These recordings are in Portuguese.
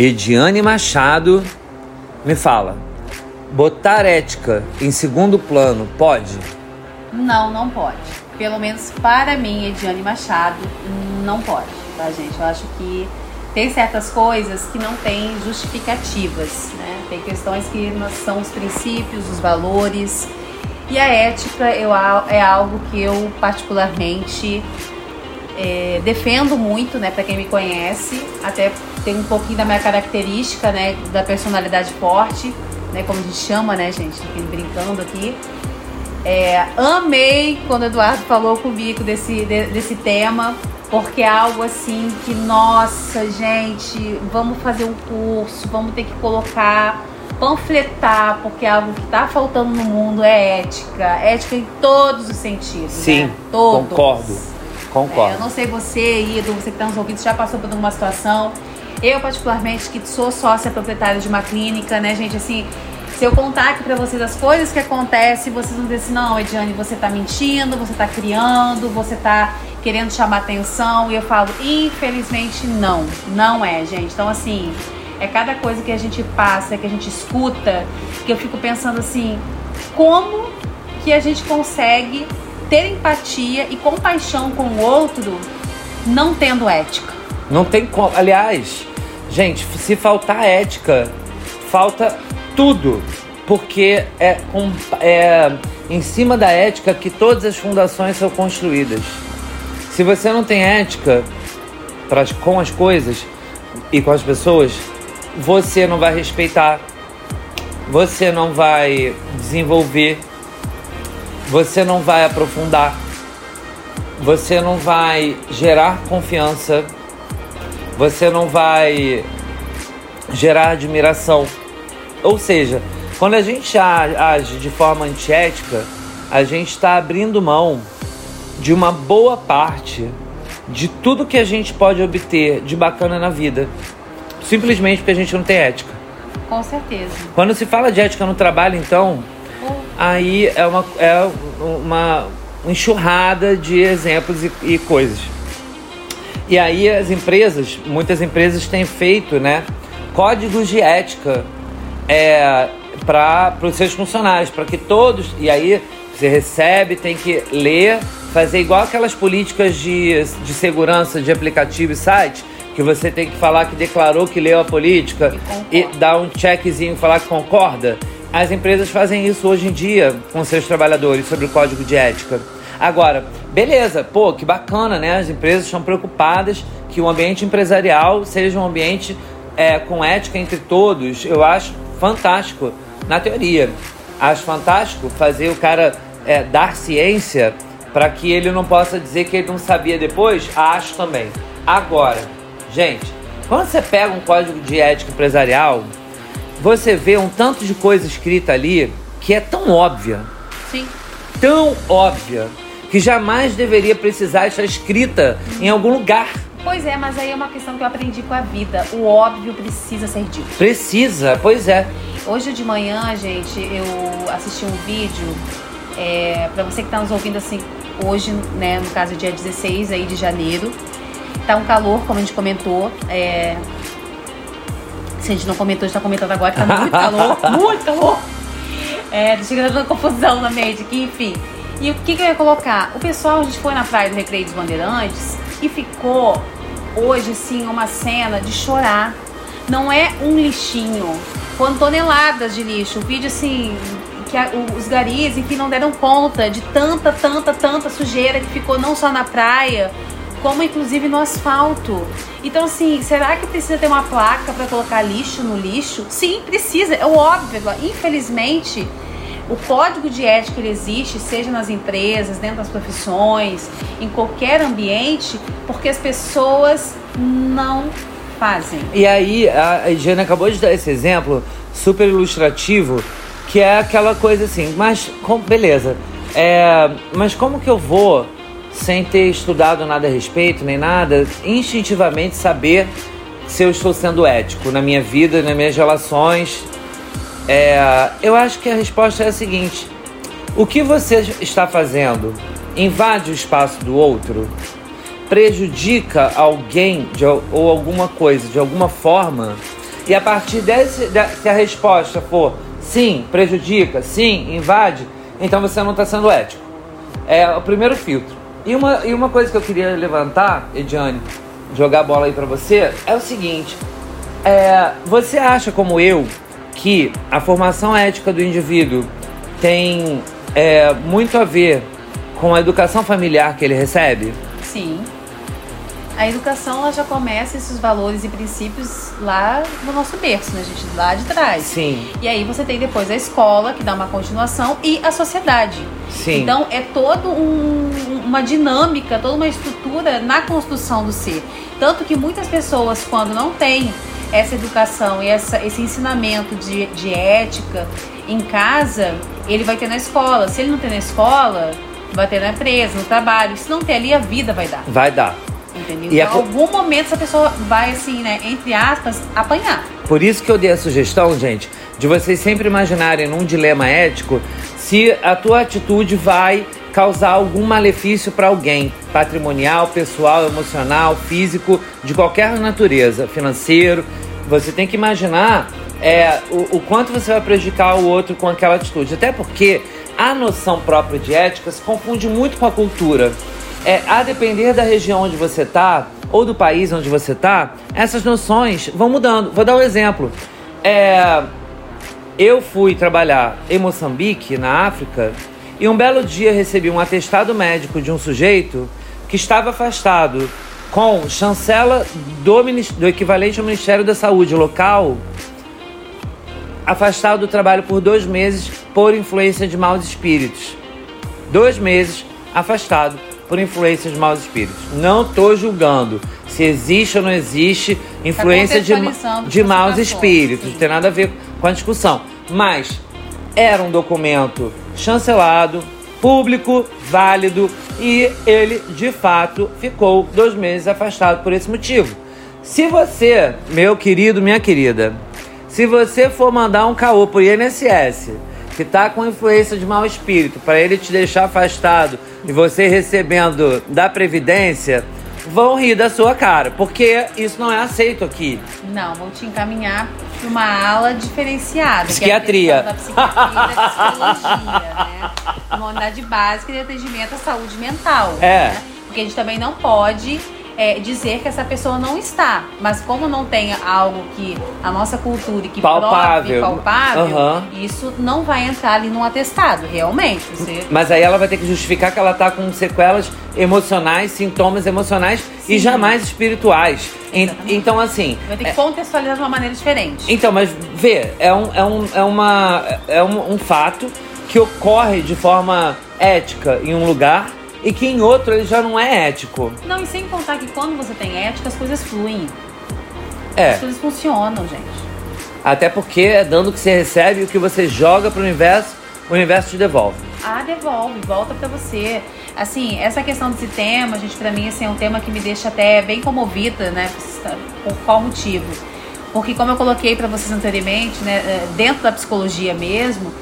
Ediane Machado me fala: botar ética em segundo plano pode? Não, não pode. Pelo menos para mim, Ediane Machado, não pode, tá, gente? Eu acho que tem certas coisas que não têm justificativas, né? Tem questões que são os princípios, os valores. E a ética eu, é algo que eu particularmente é, defendo muito, né, para quem me conhece, até tem um pouquinho da minha característica, né, da personalidade forte, né, como a gente chama, né, gente, brincando aqui. É, amei quando o Eduardo falou comigo desse, de, desse tema, porque é algo assim que, nossa, gente, vamos fazer um curso, vamos ter que colocar, panfletar, porque é algo que está faltando no mundo é ética. Ética em todos os sentidos. Sim, né? todos. concordo. Concordo. É, eu não sei você, Ido, você que está nos ouvindo, já passou por alguma situação. Eu, particularmente, que sou sócia proprietária de uma clínica, né, gente, assim, se eu contar aqui pra vocês as coisas que acontecem, vocês vão dizer assim, não, Ediane, você tá mentindo, você tá criando, você tá querendo chamar atenção. E eu falo, infelizmente, não. Não é, gente. Então, assim, é cada coisa que a gente passa, que a gente escuta, que eu fico pensando assim, como que a gente consegue ter empatia e compaixão com o outro não tendo ética. Não tem como. Aliás, gente, se faltar ética, falta tudo. Porque é, um, é em cima da ética que todas as fundações são construídas. Se você não tem ética pra, com as coisas e com as pessoas, você não vai respeitar, você não vai desenvolver você não vai aprofundar, você não vai gerar confiança, você não vai gerar admiração. Ou seja, quando a gente age de forma antiética, a gente está abrindo mão de uma boa parte de tudo que a gente pode obter de bacana na vida, simplesmente porque a gente não tem ética. Com certeza. Quando se fala de ética no trabalho, então, aí é uma, é uma enxurrada de exemplos e, e coisas. E aí as empresas, muitas empresas têm feito, né, códigos de ética é, para os seus funcionários, para que todos. E aí você recebe, tem que ler, fazer igual aquelas políticas de, de segurança de aplicativo e site, que você tem que falar que declarou que leu a política e, e dar um checkzinho falar que concorda. As empresas fazem isso hoje em dia com seus trabalhadores sobre o código de ética. Agora, beleza, pô, que bacana, né? As empresas estão preocupadas que o ambiente empresarial seja um ambiente é, com ética entre todos. Eu acho fantástico, na teoria. Acho fantástico fazer o cara é, dar ciência para que ele não possa dizer que ele não sabia depois. Acho também. Agora, gente, quando você pega um código de ética empresarial você vê um tanto de coisa escrita ali que é tão óbvia. Sim. Tão óbvia que jamais deveria precisar estar escrita em algum lugar. Pois é, mas aí é uma questão que eu aprendi com a vida. O óbvio precisa ser dito. Precisa, pois é. Hoje de manhã, gente, eu assisti um vídeo. É, para você que está nos ouvindo assim, hoje, né, no caso dia 16 aí de janeiro, tá um calor, como a gente comentou. É, se a gente não comentou, a gente tá comentando agora que tá muito calor, muito calor. É, chegando uma confusão na mente aqui, enfim. E o que, que eu ia colocar? O pessoal, a gente foi na praia do Recreio dos Bandeirantes e ficou hoje, assim, uma cena de chorar. Não é um lixinho, foram toneladas de lixo. O vídeo, assim, que a, os garis, enfim, não deram conta de tanta, tanta, tanta sujeira que ficou não só na praia, como inclusive no asfalto. Então, assim, será que precisa ter uma placa para colocar lixo no lixo? Sim, precisa, é óbvio. Infelizmente, o código de ética ele existe, seja nas empresas, dentro das profissões, em qualquer ambiente, porque as pessoas não fazem. E aí, a Higiene acabou de dar esse exemplo super ilustrativo, que é aquela coisa assim, mas com, beleza, é, mas como que eu vou sem ter estudado nada a respeito nem nada, instintivamente saber se eu estou sendo ético na minha vida, nas minhas relações. É, eu acho que a resposta é a seguinte: o que você está fazendo invade o espaço do outro? Prejudica alguém de, ou alguma coisa de alguma forma? e a partir desse, se a resposta for sim, prejudica, sim, invade, então você não está sendo ético. É o primeiro filtro. E uma, e uma coisa que eu queria levantar, Ediane, jogar a bola aí para você, é o seguinte: é, você acha, como eu, que a formação ética do indivíduo tem é, muito a ver com a educação familiar que ele recebe? Sim. A educação ela já começa esses valores e princípios lá no nosso berço, né, gente? Lá de trás. Sim. E aí você tem depois a escola, que dá uma continuação, e a sociedade. Sim. Então é toda um, uma dinâmica, toda uma estrutura na construção do ser. Tanto que muitas pessoas, quando não têm essa educação e essa, esse ensinamento de, de ética em casa, ele vai ter na escola. Se ele não tem na escola, vai ter na empresa, no trabalho. Se não ter ali, a vida vai dar. Vai dar. Entendeu? E em algum momento essa pessoa vai, assim, né, entre aspas, apanhar. Por isso que eu dei a sugestão, gente, de vocês sempre imaginarem num dilema ético se a tua atitude vai causar algum malefício para alguém, patrimonial, pessoal, emocional, físico, de qualquer natureza, financeiro. Você tem que imaginar é, o, o quanto você vai prejudicar o outro com aquela atitude. Até porque a noção própria de ética se confunde muito com a cultura. É, a depender da região onde você está ou do país onde você está, essas noções vão mudando. Vou dar um exemplo. É, eu fui trabalhar em Moçambique, na África, e um belo dia recebi um atestado médico de um sujeito que estava afastado com chancela do, do equivalente ao Ministério da Saúde local, afastado do trabalho por dois meses por influência de maus espíritos. Dois meses afastado por influência de maus espíritos. Não estou julgando se existe ou não existe influência de, de maus espíritos. Não tem nada a ver com a discussão. Mas era um documento chancelado, público, válido e ele de fato ficou dois meses afastado por esse motivo. Se você, meu querido, minha querida, se você for mandar um caô por INSS que está com influência de mau espírito para ele te deixar afastado e você recebendo da Previdência, vão rir da sua cara, porque isso não é aceito aqui. Não, vou te encaminhar uma ala diferenciada. Psiquiatria. Que é a da psiquiatria da psicologia, né? Uma unidade básica de atendimento à saúde mental. É. Né? Porque a gente também não pode é, dizer que essa pessoa não está. Mas como não tem algo que a nossa cultura e que palpável, prove, palpável uhum. isso não vai entrar ali num atestado, realmente. Você... Mas aí ela vai ter que justificar que ela está com sequelas emocionais, sintomas emocionais Sim. e jamais espirituais. Então, assim. Vai ter que é... contextualizar de uma maneira diferente. Então, mas vê, é um, é um, é uma, é um, um fato que ocorre de forma ética em um lugar e que em outro ele já não é ético. Não, e sem contar que quando você tem ética, as coisas fluem. É. As coisas funcionam, gente. Até porque é dando o que você recebe e o que você joga pro universo, o universo te devolve. Ah, devolve, volta para você. Assim, essa questão desse tema, gente, para mim assim, é um tema que me deixa até bem comovida, né? Por qual motivo? Porque como eu coloquei para vocês anteriormente, né, é, dentro da psicologia mesmo,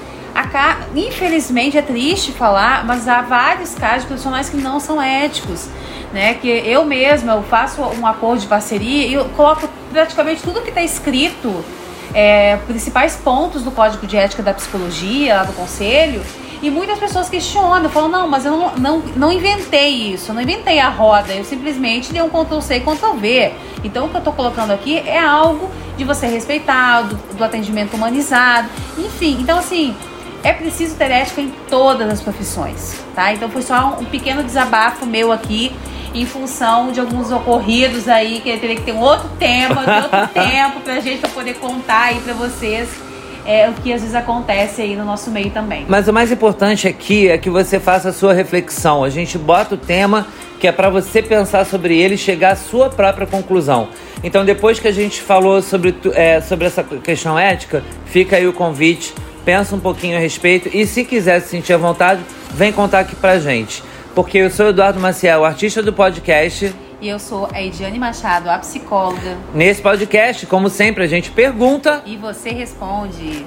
infelizmente é triste falar, mas há vários casos de profissionais que não são éticos. Né, que eu mesma eu faço um acordo de parceria e eu coloco praticamente tudo que está escrito, é, principais pontos do código de ética da psicologia, lá do conselho, e muitas pessoas questionam, falam, não, mas eu não, não, não inventei isso, eu não inventei a roda, eu simplesmente dei um Ctrl C e Ctrl V. Então o que eu estou colocando aqui é algo de você respeitar, do, do atendimento humanizado, enfim. Então assim, é preciso ter ética em todas as profissões, tá? Então foi só um pequeno desabafo meu aqui em função de alguns ocorridos aí que teria que ter um outro tema, de outro tempo pra gente pra poder contar aí pra vocês é, o que às vezes acontece aí no nosso meio também. Mas o mais importante aqui é que você faça a sua reflexão. A gente bota o tema que é para você pensar sobre ele e chegar à sua própria conclusão. Então, depois que a gente falou sobre, é, sobre essa questão ética, fica aí o convite pensa um pouquinho a respeito e se quiser se sentir à vontade, vem contar aqui pra gente. Porque eu sou Eduardo Maciel, artista do podcast. E eu sou a Ediane Machado, a psicóloga. Nesse podcast, como sempre, a gente pergunta. E você responde.